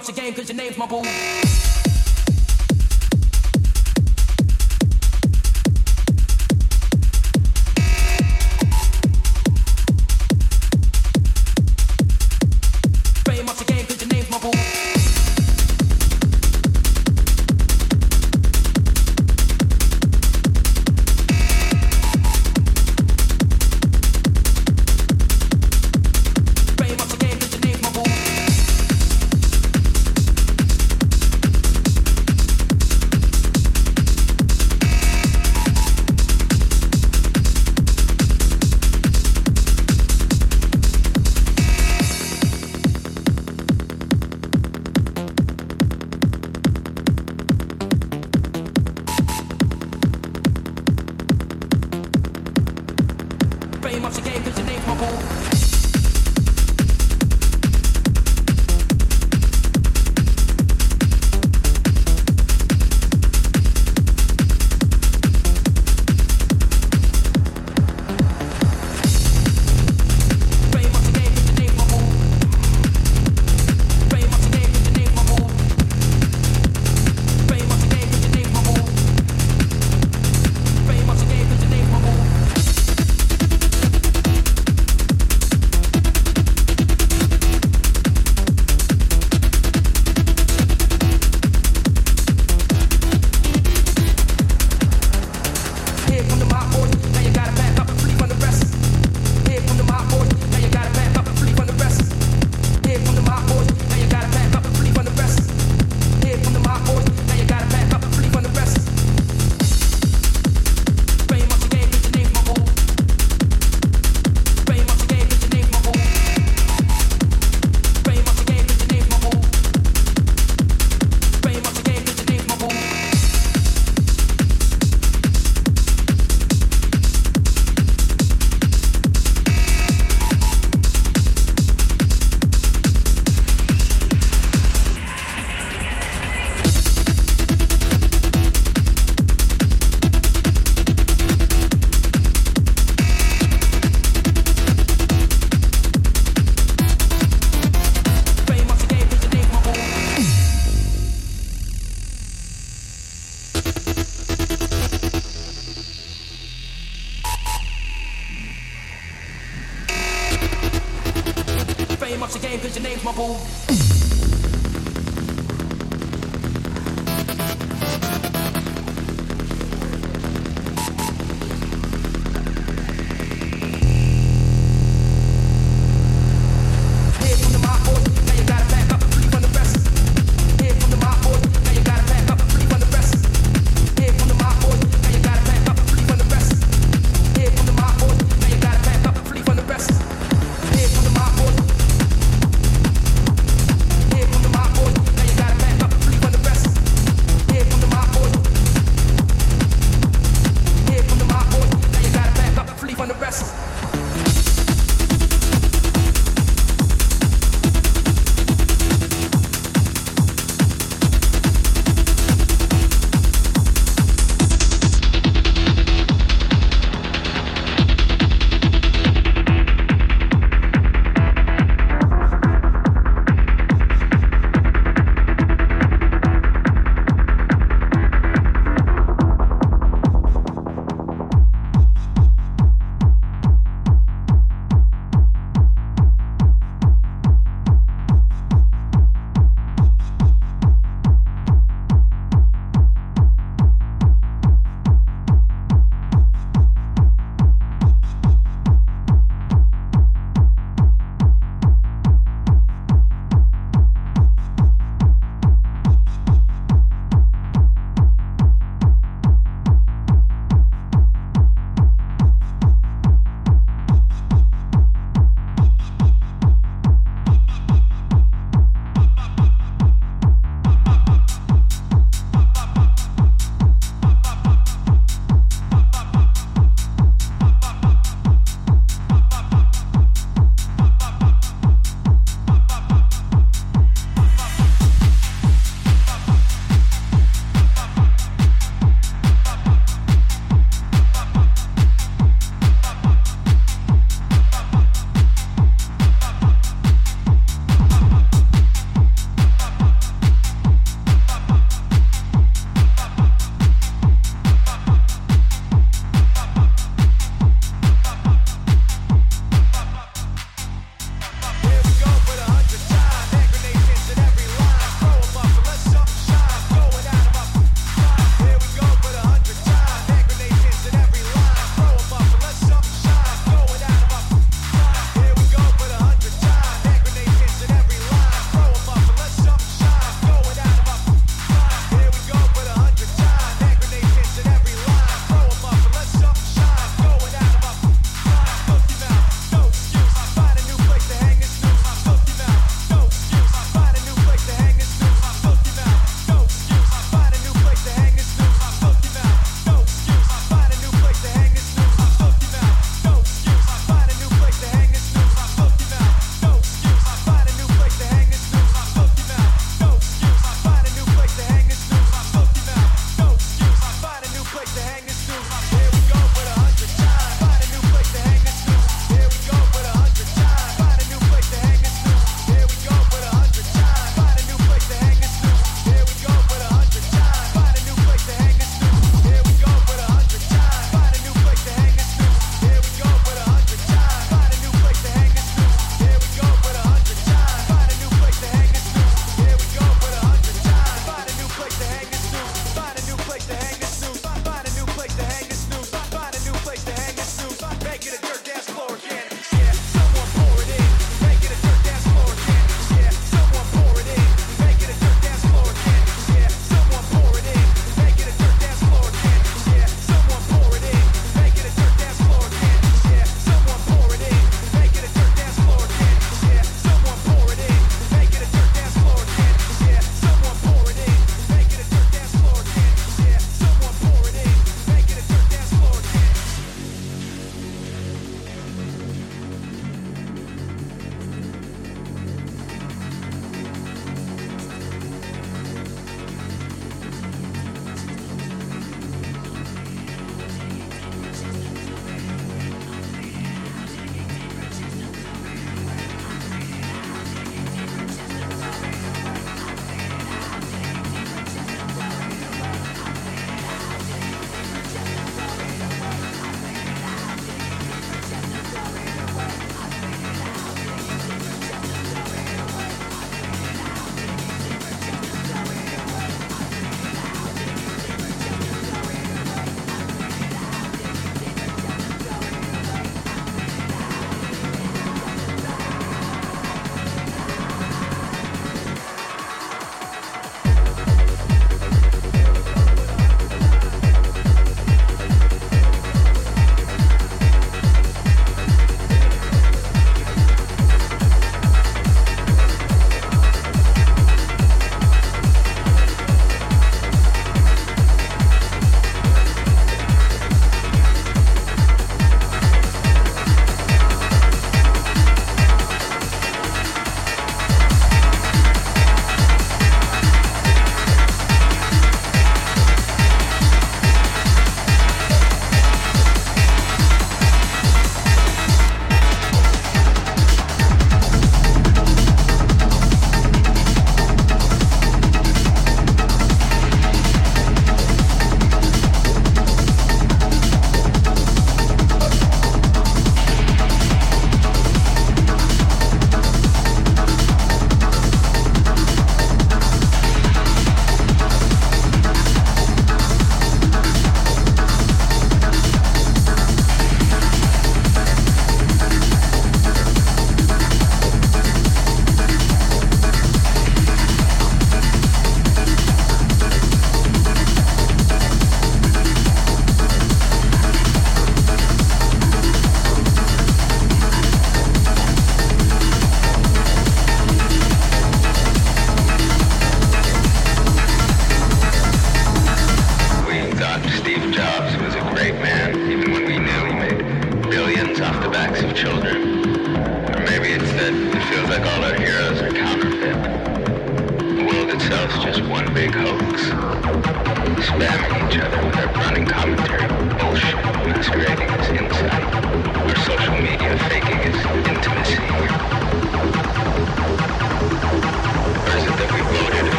up your game, cause your name's my boo.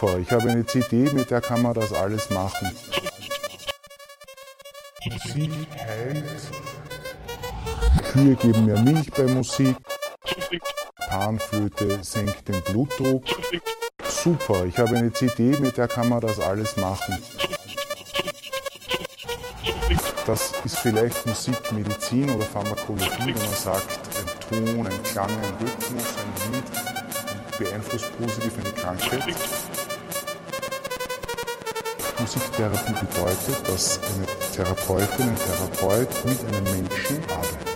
Super. Ich habe eine CD, mit der kann man das alles machen. Musik heilt. Kühe geben mehr Milch bei Musik. Panflöte senkt den Blutdruck. Super, ich habe eine CD, mit der kann man das alles machen. Das ist vielleicht Musik, Medizin oder Pharmakologie, wenn man sagt, ein Ton, ein Klang, ein Rhythmus, ein Lied beeinflusst positiv eine Krankheit. Musiktherapie bedeutet, dass eine Therapeutin, ein Therapeut mit einem Menschen arbeitet.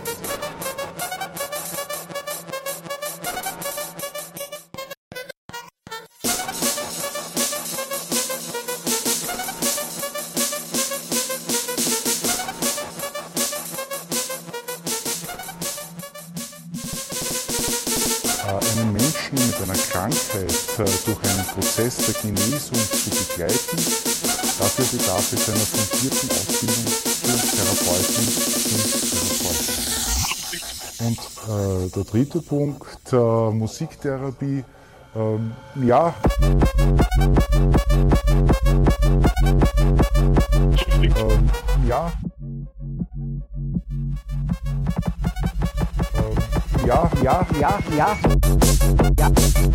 Äh, einen Menschen mit einer Krankheit äh, durch einen Prozess der Genesung zu begleiten, bedarf es einer fundierten Ausbildung zur Therapeutin und Therapeuten. Und äh, der dritte Punkt, äh, Musiktherapie, ähm, ja. Ähm, ja. Ähm, ja, ja, ja. Ja. Ja.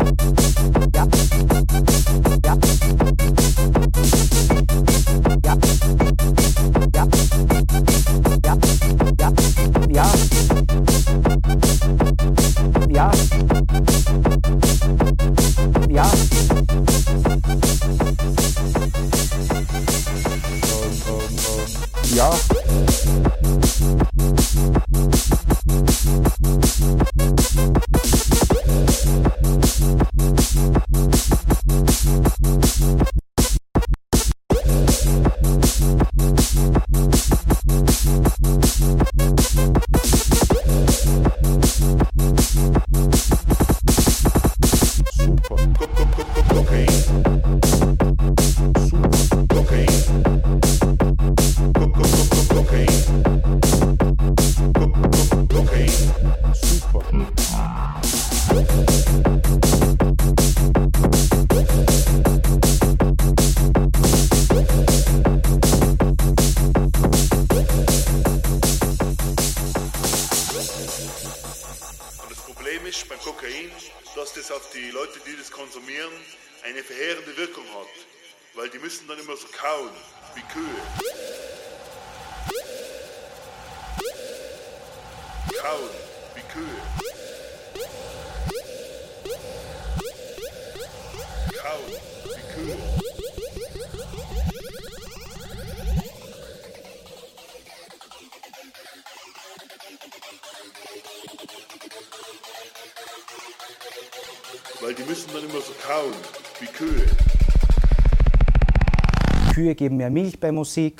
Geben mehr Milch bei Musik.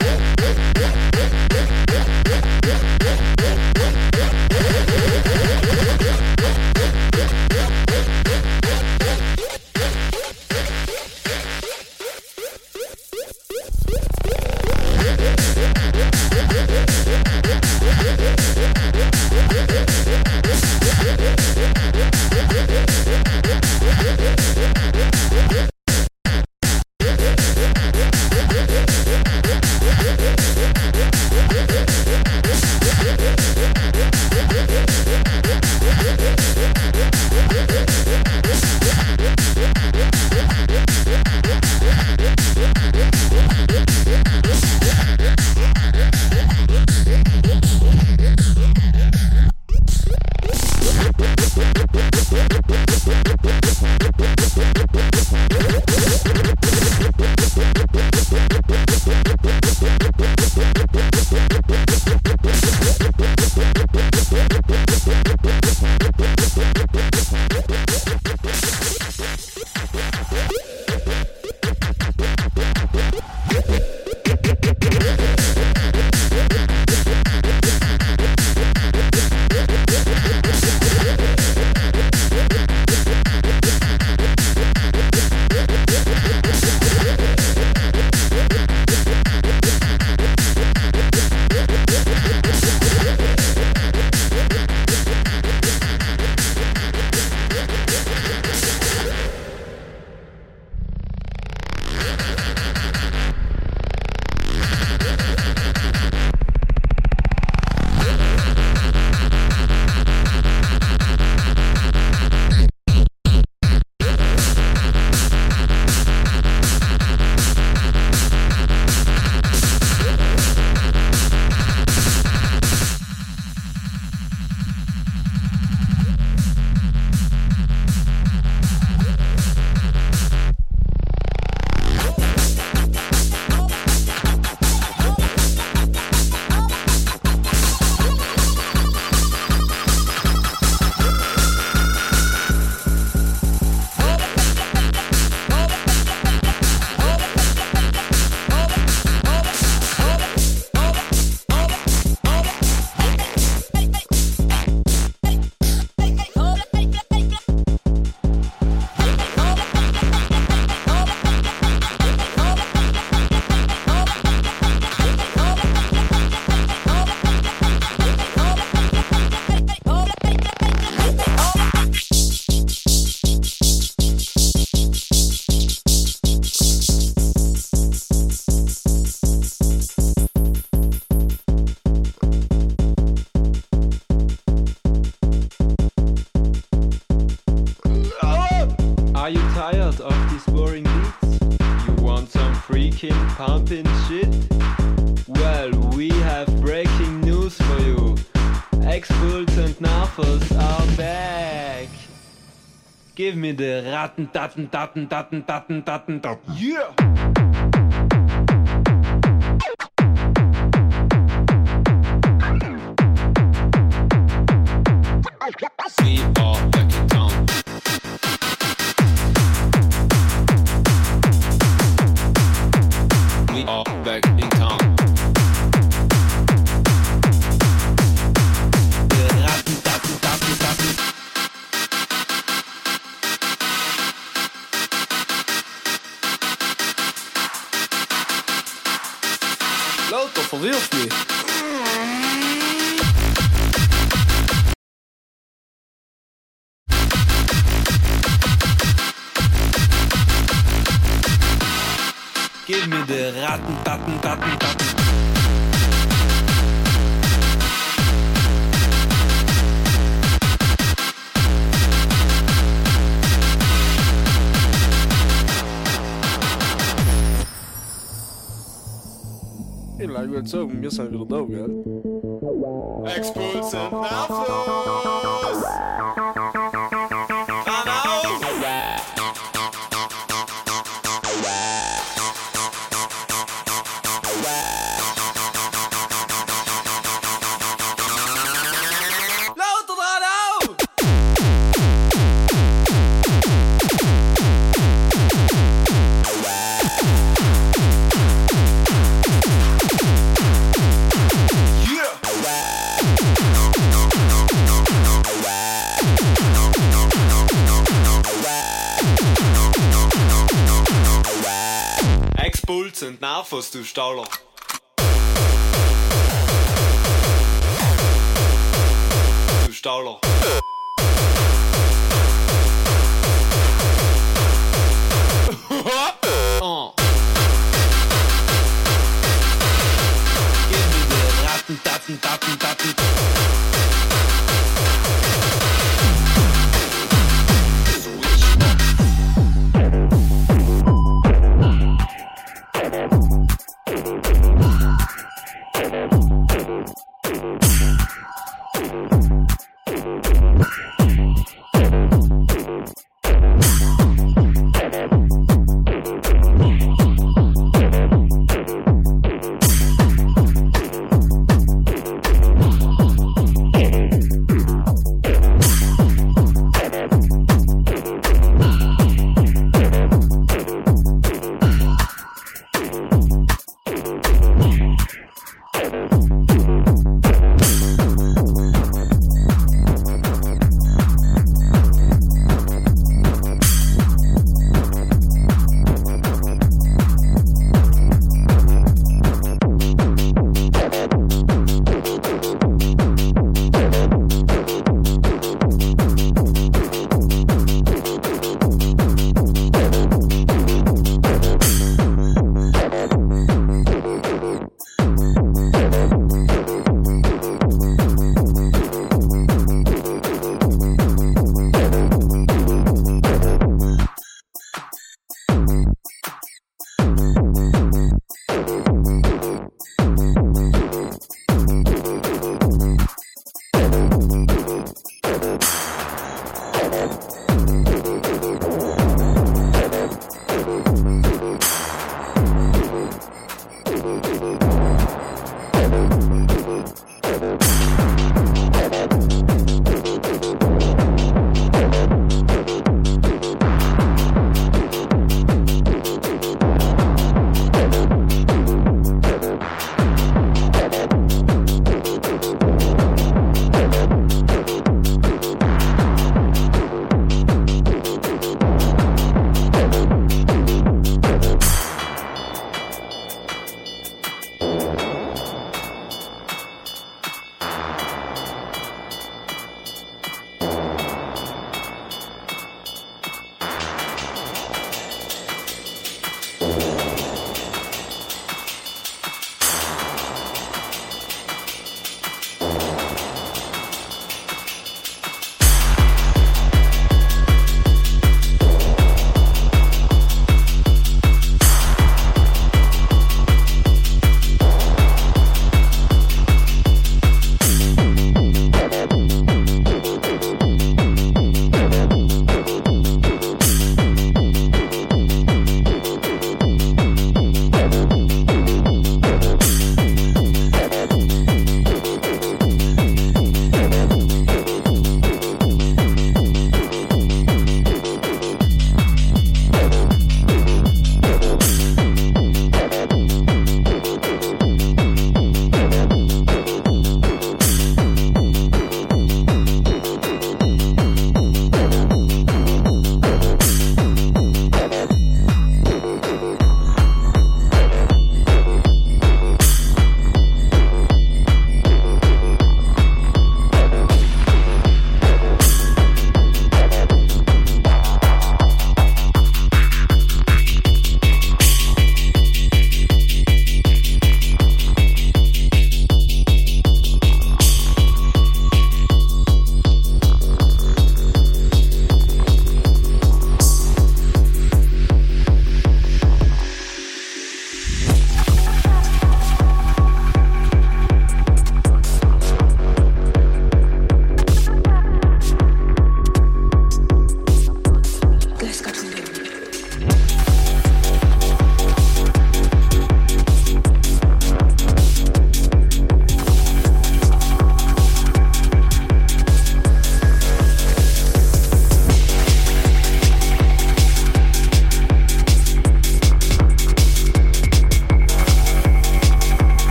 Daten, Daten, Daten, Daten, Daten, Daten, Daten. Yeah! Sen mesela bir daha gel. du Stauloch.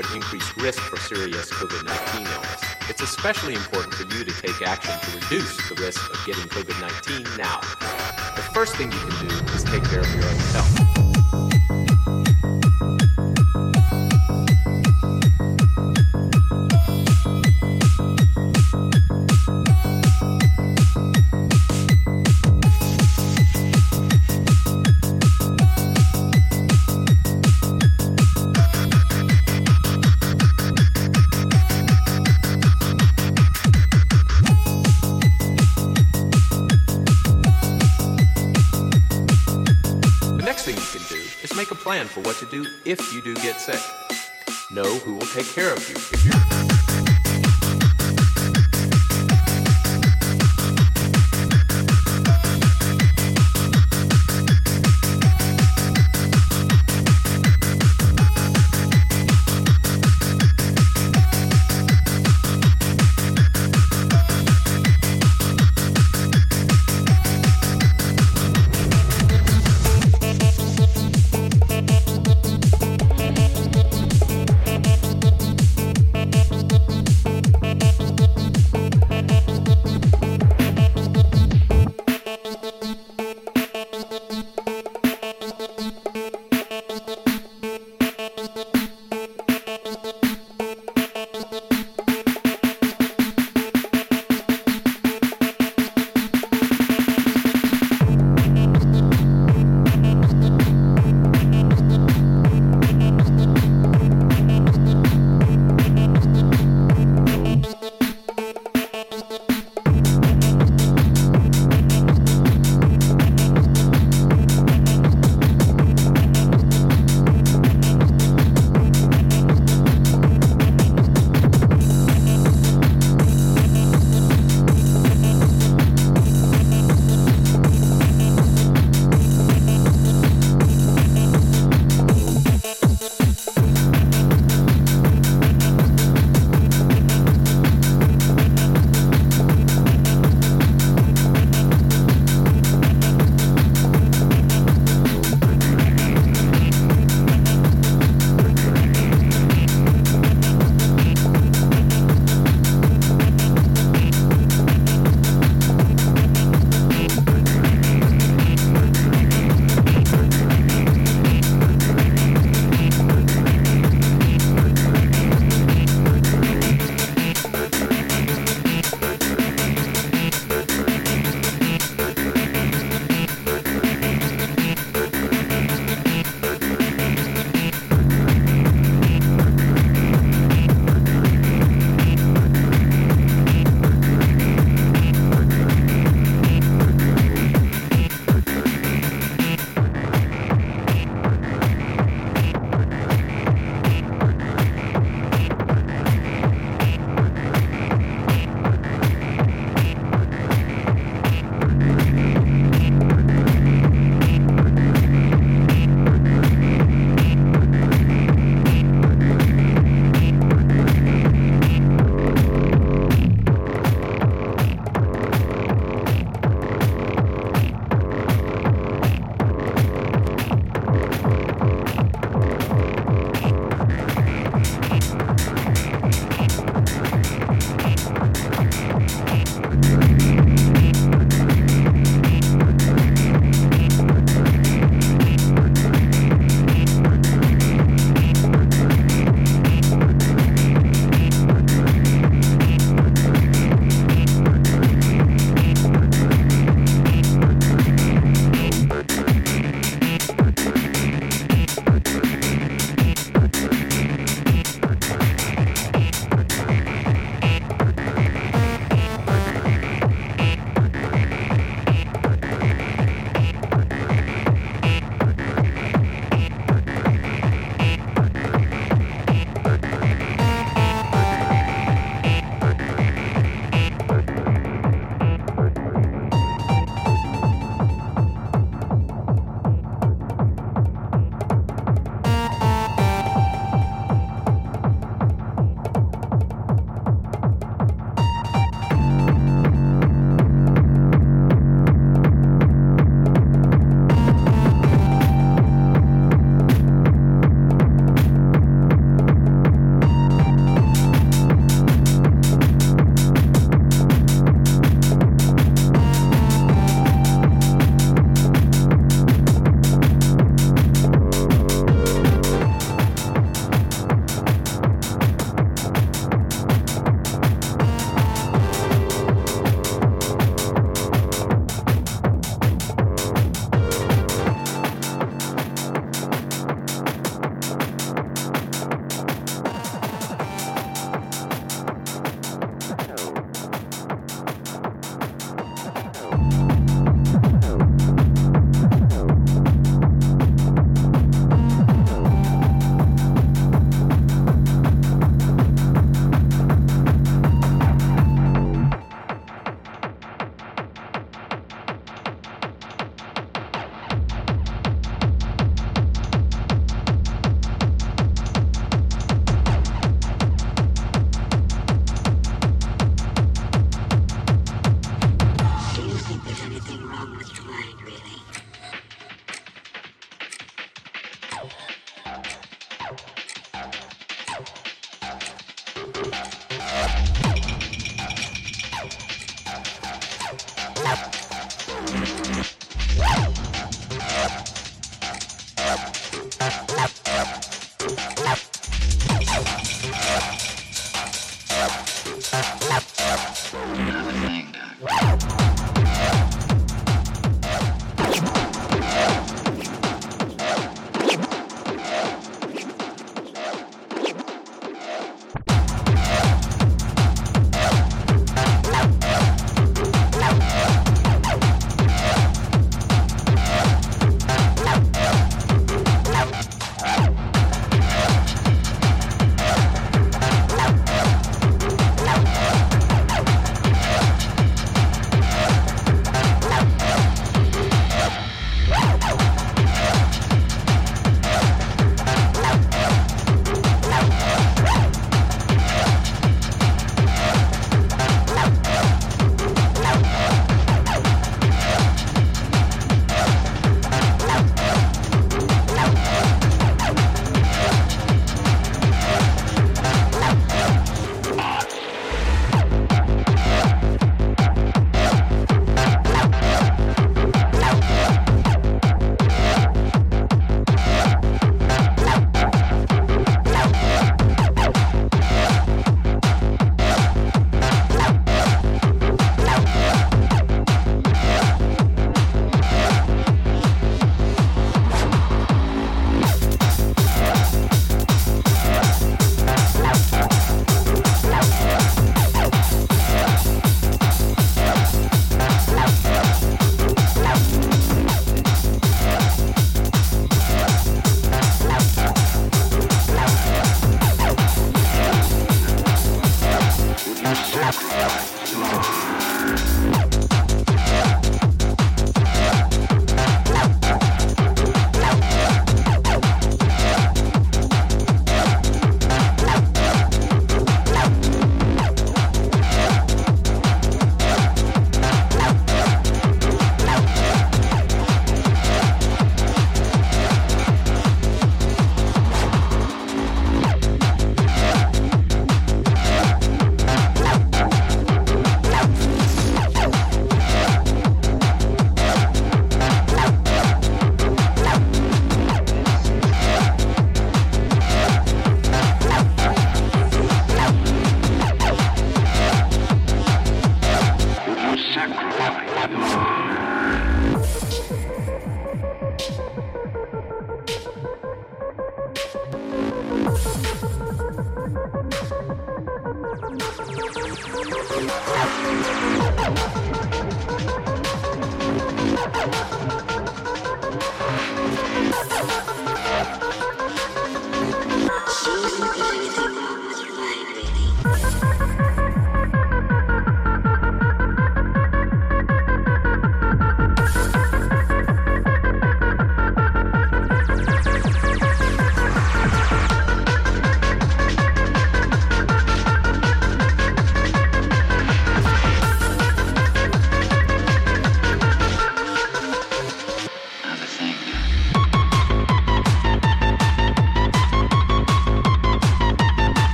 at increased risk for serious COVID 19 illness, it's especially important for you to take action to reduce the risk of getting COVID 19 now. The first thing you can do is take care of your own health. For what to do if you do get sick. Know who will take care of you if you're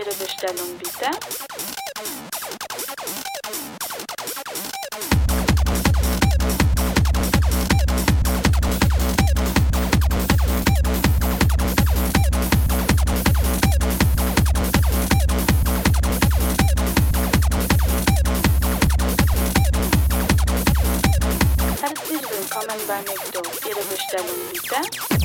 Ihre Bestellung bitte. Herzlich willkommen bei McDo. Ihre Bestellung bitte.